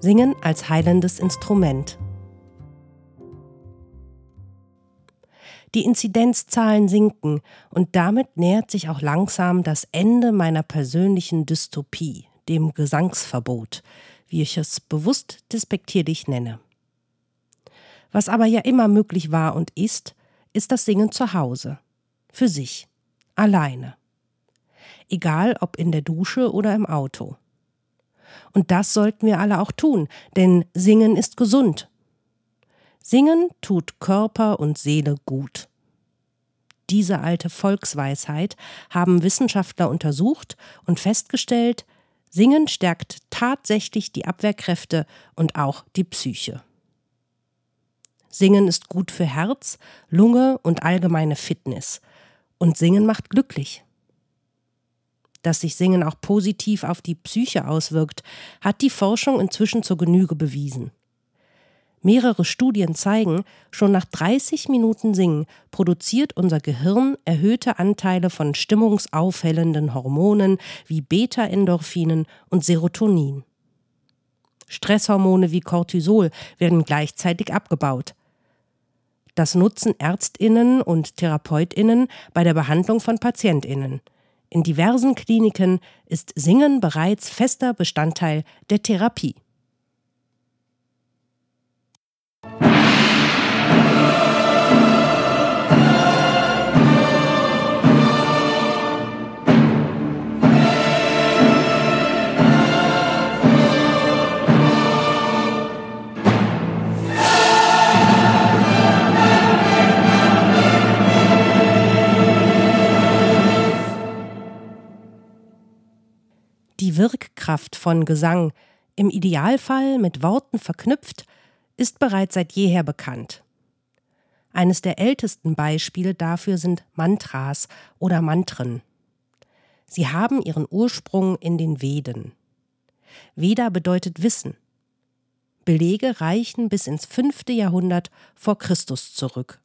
Singen als heilendes Instrument. Die Inzidenzzahlen sinken und damit nähert sich auch langsam das Ende meiner persönlichen Dystopie, dem Gesangsverbot, wie ich es bewusst despektierlich nenne. Was aber ja immer möglich war und ist, ist das Singen zu Hause, für sich, alleine. Egal ob in der Dusche oder im Auto. Und das sollten wir alle auch tun, denn Singen ist gesund. Singen tut Körper und Seele gut. Diese alte Volksweisheit haben Wissenschaftler untersucht und festgestellt, Singen stärkt tatsächlich die Abwehrkräfte und auch die Psyche. Singen ist gut für Herz, Lunge und allgemeine Fitness. Und Singen macht glücklich. Dass sich Singen auch positiv auf die Psyche auswirkt, hat die Forschung inzwischen zur Genüge bewiesen. Mehrere Studien zeigen, schon nach 30 Minuten Singen produziert unser Gehirn erhöhte Anteile von stimmungsaufhellenden Hormonen wie Beta-Endorphinen und Serotonin. Stresshormone wie Cortisol werden gleichzeitig abgebaut. Das nutzen Ärztinnen und Therapeutinnen bei der Behandlung von Patientinnen. In diversen Kliniken ist Singen bereits fester Bestandteil der Therapie. Die Wirkkraft von Gesang, im Idealfall mit Worten verknüpft, ist bereits seit jeher bekannt. Eines der ältesten Beispiele dafür sind Mantras oder Mantren. Sie haben ihren Ursprung in den Veden. Veda bedeutet Wissen. Belege reichen bis ins fünfte Jahrhundert vor Christus zurück.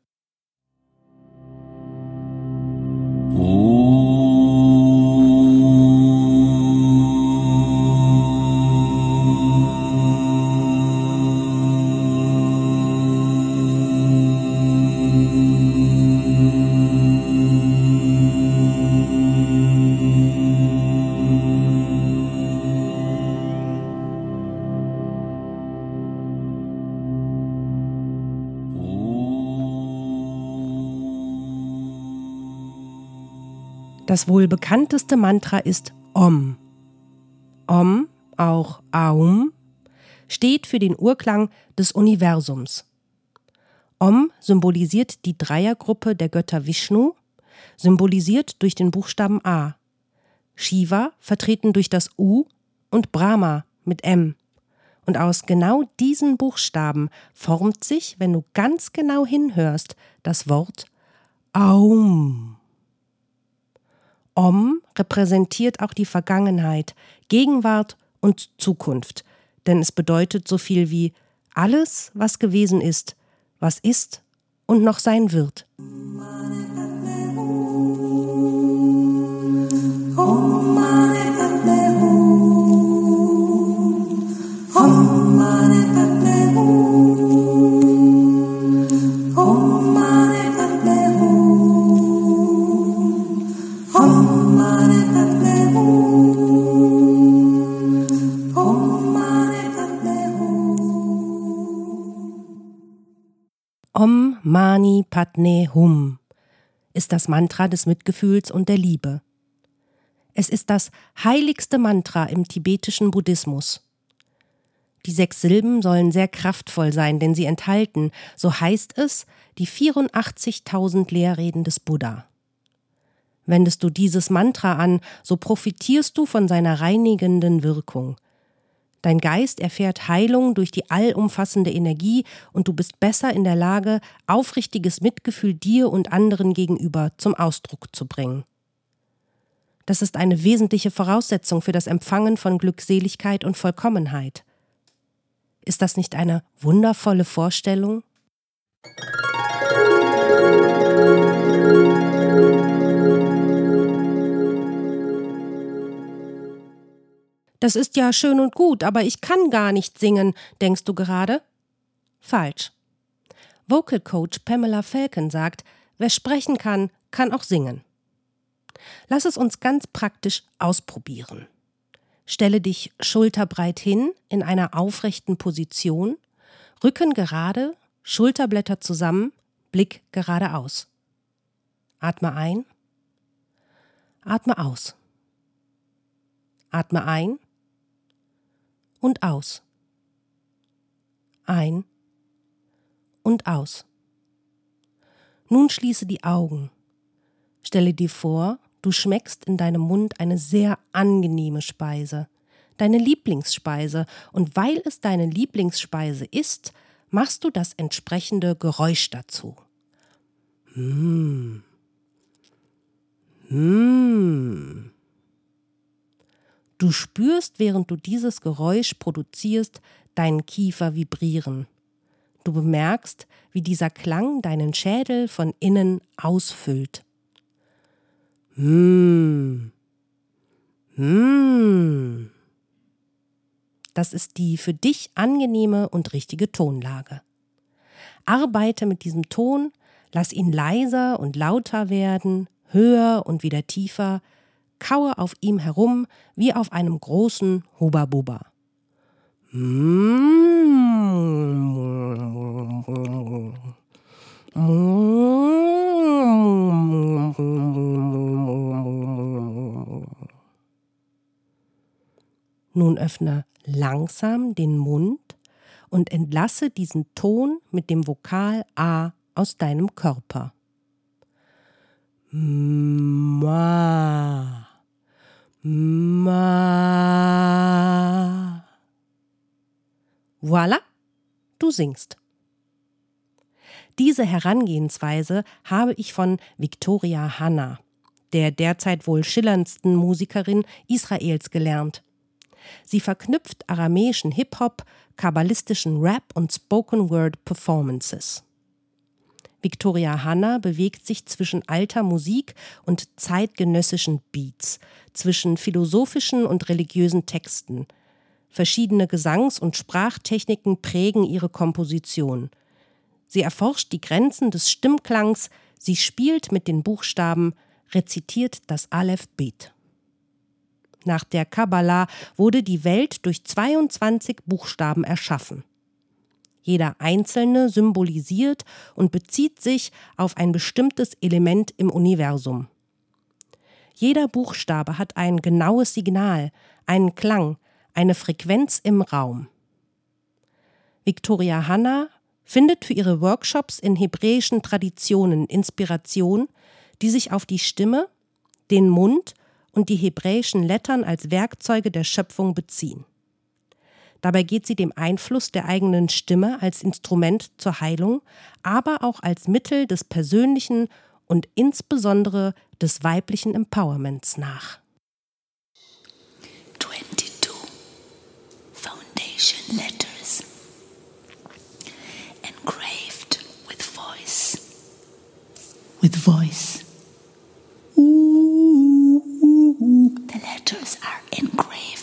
Das wohl bekannteste Mantra ist Om. Om, auch Aum, steht für den Urklang des Universums. Om symbolisiert die Dreiergruppe der Götter Vishnu, symbolisiert durch den Buchstaben A. Shiva vertreten durch das U und Brahma mit M. Und aus genau diesen Buchstaben formt sich, wenn du ganz genau hinhörst, das Wort Aum. Om repräsentiert auch die Vergangenheit, Gegenwart und Zukunft, denn es bedeutet so viel wie alles, was gewesen ist, was ist und noch sein wird. Mani Padme Hum ist das Mantra des Mitgefühls und der Liebe. Es ist das heiligste Mantra im tibetischen Buddhismus. Die sechs Silben sollen sehr kraftvoll sein, denn sie enthalten, so heißt es, die 84.000 Lehrreden des Buddha. Wendest du dieses Mantra an, so profitierst du von seiner reinigenden Wirkung. Dein Geist erfährt Heilung durch die allumfassende Energie und du bist besser in der Lage, aufrichtiges Mitgefühl dir und anderen gegenüber zum Ausdruck zu bringen. Das ist eine wesentliche Voraussetzung für das Empfangen von Glückseligkeit und Vollkommenheit. Ist das nicht eine wundervolle Vorstellung? Das ist ja schön und gut, aber ich kann gar nicht singen, denkst du gerade? Falsch. Vocal Coach Pamela Falcon sagt, wer sprechen kann, kann auch singen. Lass es uns ganz praktisch ausprobieren. Stelle dich schulterbreit hin in einer aufrechten Position, Rücken gerade, Schulterblätter zusammen, Blick geradeaus. Atme ein, atme aus. Atme ein und aus. Ein und aus. Nun schließe die Augen. Stelle dir vor, du schmeckst in deinem Mund eine sehr angenehme Speise, deine Lieblingsspeise, und weil es deine Lieblingsspeise ist, machst du das entsprechende Geräusch dazu. Mmh. Mmh. Du spürst, während du dieses Geräusch produzierst, deinen Kiefer vibrieren. Du bemerkst, wie dieser Klang deinen Schädel von innen ausfüllt. Mmh. Mmh. Das ist die für dich angenehme und richtige Tonlage. Arbeite mit diesem Ton, lass ihn leiser und lauter werden, höher und wieder tiefer, kaue auf ihm herum wie auf einem großen Huba-Buba. Nun öffne langsam den Mund und entlasse diesen Ton mit dem Vokal A aus deinem Körper. Ma. Voilà, du singst. Diese Herangehensweise habe ich von Victoria Hanna, der derzeit wohl schillerndsten Musikerin Israels, gelernt. Sie verknüpft aramäischen Hip-Hop, kabbalistischen Rap und Spoken-Word-Performances. Victoria Hanna bewegt sich zwischen alter Musik und zeitgenössischen Beats, zwischen philosophischen und religiösen Texten. Verschiedene Gesangs- und Sprachtechniken prägen ihre Komposition. Sie erforscht die Grenzen des Stimmklangs, sie spielt mit den Buchstaben, rezitiert das Aleph-Bet. Nach der Kabbalah wurde die Welt durch 22 Buchstaben erschaffen. Jeder einzelne symbolisiert und bezieht sich auf ein bestimmtes Element im Universum. Jeder Buchstabe hat ein genaues Signal, einen Klang, eine Frequenz im Raum. Victoria Hanna findet für ihre Workshops in hebräischen Traditionen Inspiration, die sich auf die Stimme, den Mund und die hebräischen Lettern als Werkzeuge der Schöpfung beziehen. Dabei geht sie dem Einfluss der eigenen Stimme als Instrument zur Heilung, aber auch als Mittel des persönlichen und insbesondere des weiblichen Empowerments nach. Letters engraved with voice. With voice. Ooh, the letters are engraved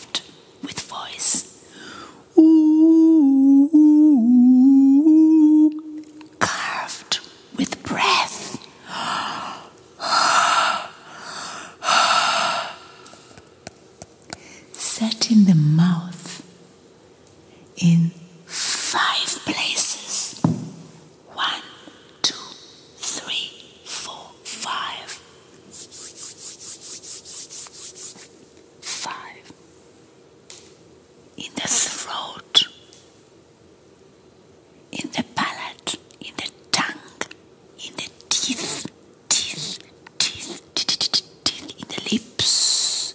tief, tief, tief, tief, in the lips,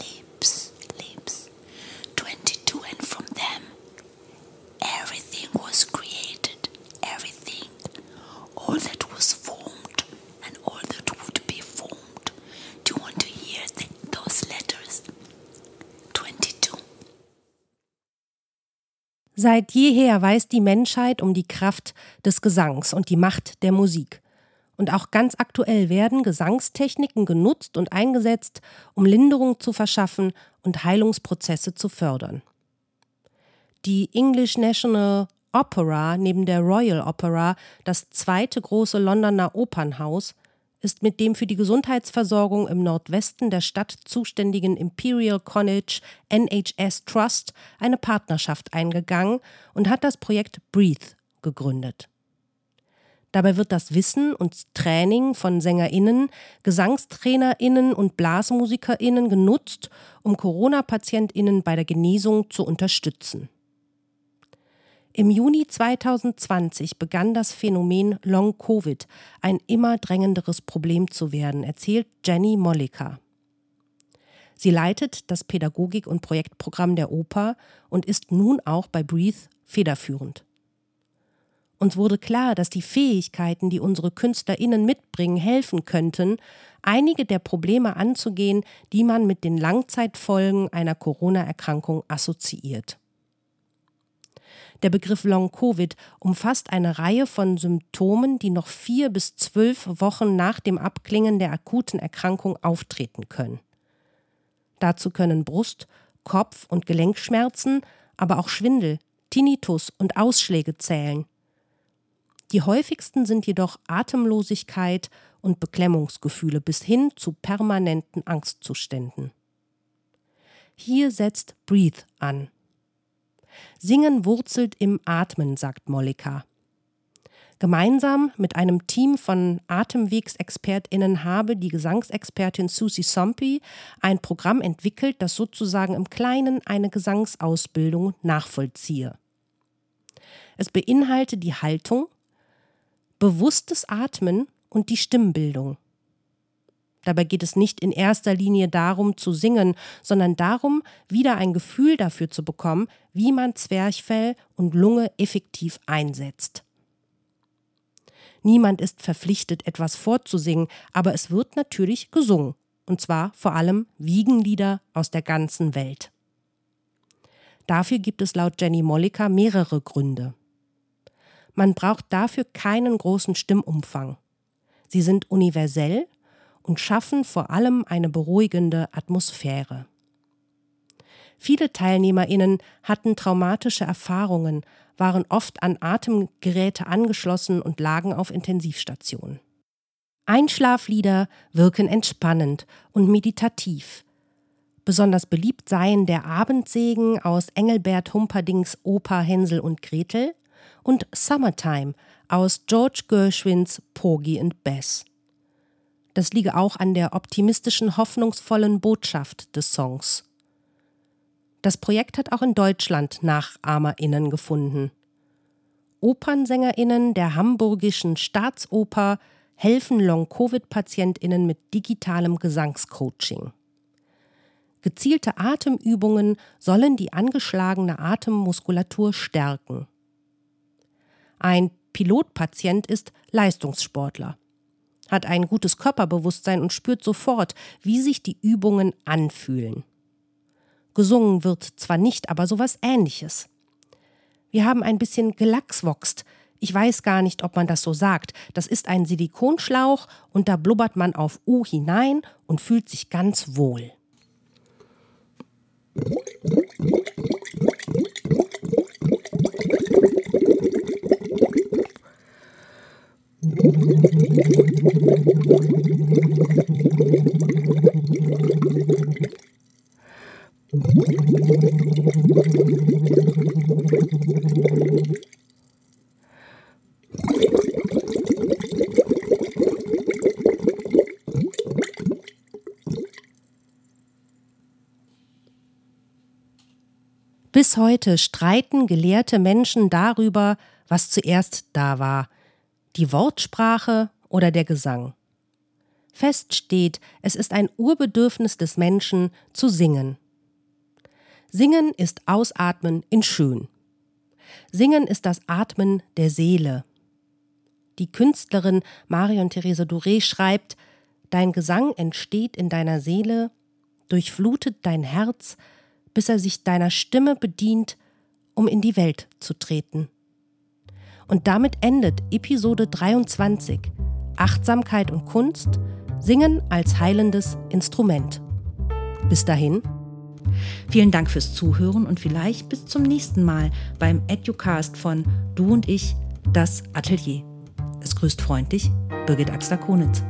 lips, lips. 22 and from them everything was created, everything, all that was formed and all that would be formed. Do you want to hear the, those letters? 22. Seit jeher weiß die Menschheit um die Kraft des Gesangs und die Macht der Musik. Und auch ganz aktuell werden Gesangstechniken genutzt und eingesetzt, um Linderung zu verschaffen und Heilungsprozesse zu fördern. Die English National Opera neben der Royal Opera, das zweite große Londoner Opernhaus, ist mit dem für die Gesundheitsversorgung im Nordwesten der Stadt zuständigen Imperial College NHS Trust eine Partnerschaft eingegangen und hat das Projekt Breathe gegründet. Dabei wird das Wissen und Training von Sängerinnen, Gesangstrainerinnen und Blasmusikerinnen genutzt, um Corona-Patientinnen bei der Genesung zu unterstützen. Im Juni 2020 begann das Phänomen Long Covid ein immer drängenderes Problem zu werden, erzählt Jenny Molliker. Sie leitet das Pädagogik- und Projektprogramm der Oper und ist nun auch bei Breathe federführend. Uns wurde klar, dass die Fähigkeiten, die unsere KünstlerInnen mitbringen, helfen könnten, einige der Probleme anzugehen, die man mit den Langzeitfolgen einer Corona-Erkrankung assoziiert. Der Begriff Long-Covid umfasst eine Reihe von Symptomen, die noch vier bis zwölf Wochen nach dem Abklingen der akuten Erkrankung auftreten können. Dazu können Brust-, Kopf- und Gelenkschmerzen, aber auch Schwindel, Tinnitus und Ausschläge zählen. Die häufigsten sind jedoch Atemlosigkeit und Beklemmungsgefühle bis hin zu permanenten Angstzuständen. Hier setzt Breathe an. Singen wurzelt im Atmen, sagt Mollika. Gemeinsam mit einem Team von Atemwegsexpertinnen habe die Gesangsexpertin Susie Sompi ein Programm entwickelt, das sozusagen im Kleinen eine Gesangsausbildung nachvollziehe. Es beinhalte die Haltung, bewusstes Atmen und die Stimmbildung. Dabei geht es nicht in erster Linie darum zu singen, sondern darum, wieder ein Gefühl dafür zu bekommen, wie man Zwerchfell und Lunge effektiv einsetzt. Niemand ist verpflichtet, etwas vorzusingen, aber es wird natürlich gesungen, und zwar vor allem Wiegenlieder aus der ganzen Welt. Dafür gibt es laut Jenny Molliker mehrere Gründe. Man braucht dafür keinen großen Stimmumfang. Sie sind universell und schaffen vor allem eine beruhigende Atmosphäre. Viele Teilnehmerinnen hatten traumatische Erfahrungen, waren oft an Atemgeräte angeschlossen und lagen auf Intensivstationen. Einschlaflieder wirken entspannend und meditativ. Besonders beliebt seien der Abendsegen aus Engelbert Humperdings Oper Hänsel und Gretel und Summertime aus George Gershwins Porgy and Bess. Das liege auch an der optimistischen, hoffnungsvollen Botschaft des Songs. Das Projekt hat auch in Deutschland NachahmerInnen gefunden. Opernsänger*innen der Hamburgischen Staatsoper helfen Long-Covid-PatientInnen mit digitalem Gesangscoaching. Gezielte Atemübungen sollen die angeschlagene Atemmuskulatur stärken. Ein Pilotpatient ist Leistungssportler hat ein gutes Körperbewusstsein und spürt sofort, wie sich die Übungen anfühlen. Gesungen wird zwar nicht, aber sowas ähnliches. Wir haben ein bisschen gelachswoxt. Ich weiß gar nicht, ob man das so sagt. Das ist ein Silikonschlauch und da blubbert man auf U hinein und fühlt sich ganz wohl. Bis heute streiten gelehrte Menschen darüber, was zuerst da war, die Wortsprache oder der Gesang. Fest steht, es ist ein Urbedürfnis des Menschen zu singen. Singen ist Ausatmen in Schön. Singen ist das Atmen der Seele. Die Künstlerin Marion Therese Douré schreibt, Dein Gesang entsteht in deiner Seele, durchflutet dein Herz, bis er sich deiner Stimme bedient um in die Welt zu treten. Und damit endet Episode 23 Achtsamkeit und Kunst, Singen als heilendes Instrument. Bis dahin. Vielen Dank fürs Zuhören und vielleicht bis zum nächsten Mal beim Educast von Du und ich, das Atelier. Es grüßt freundlich Birgit Axler-Konitz.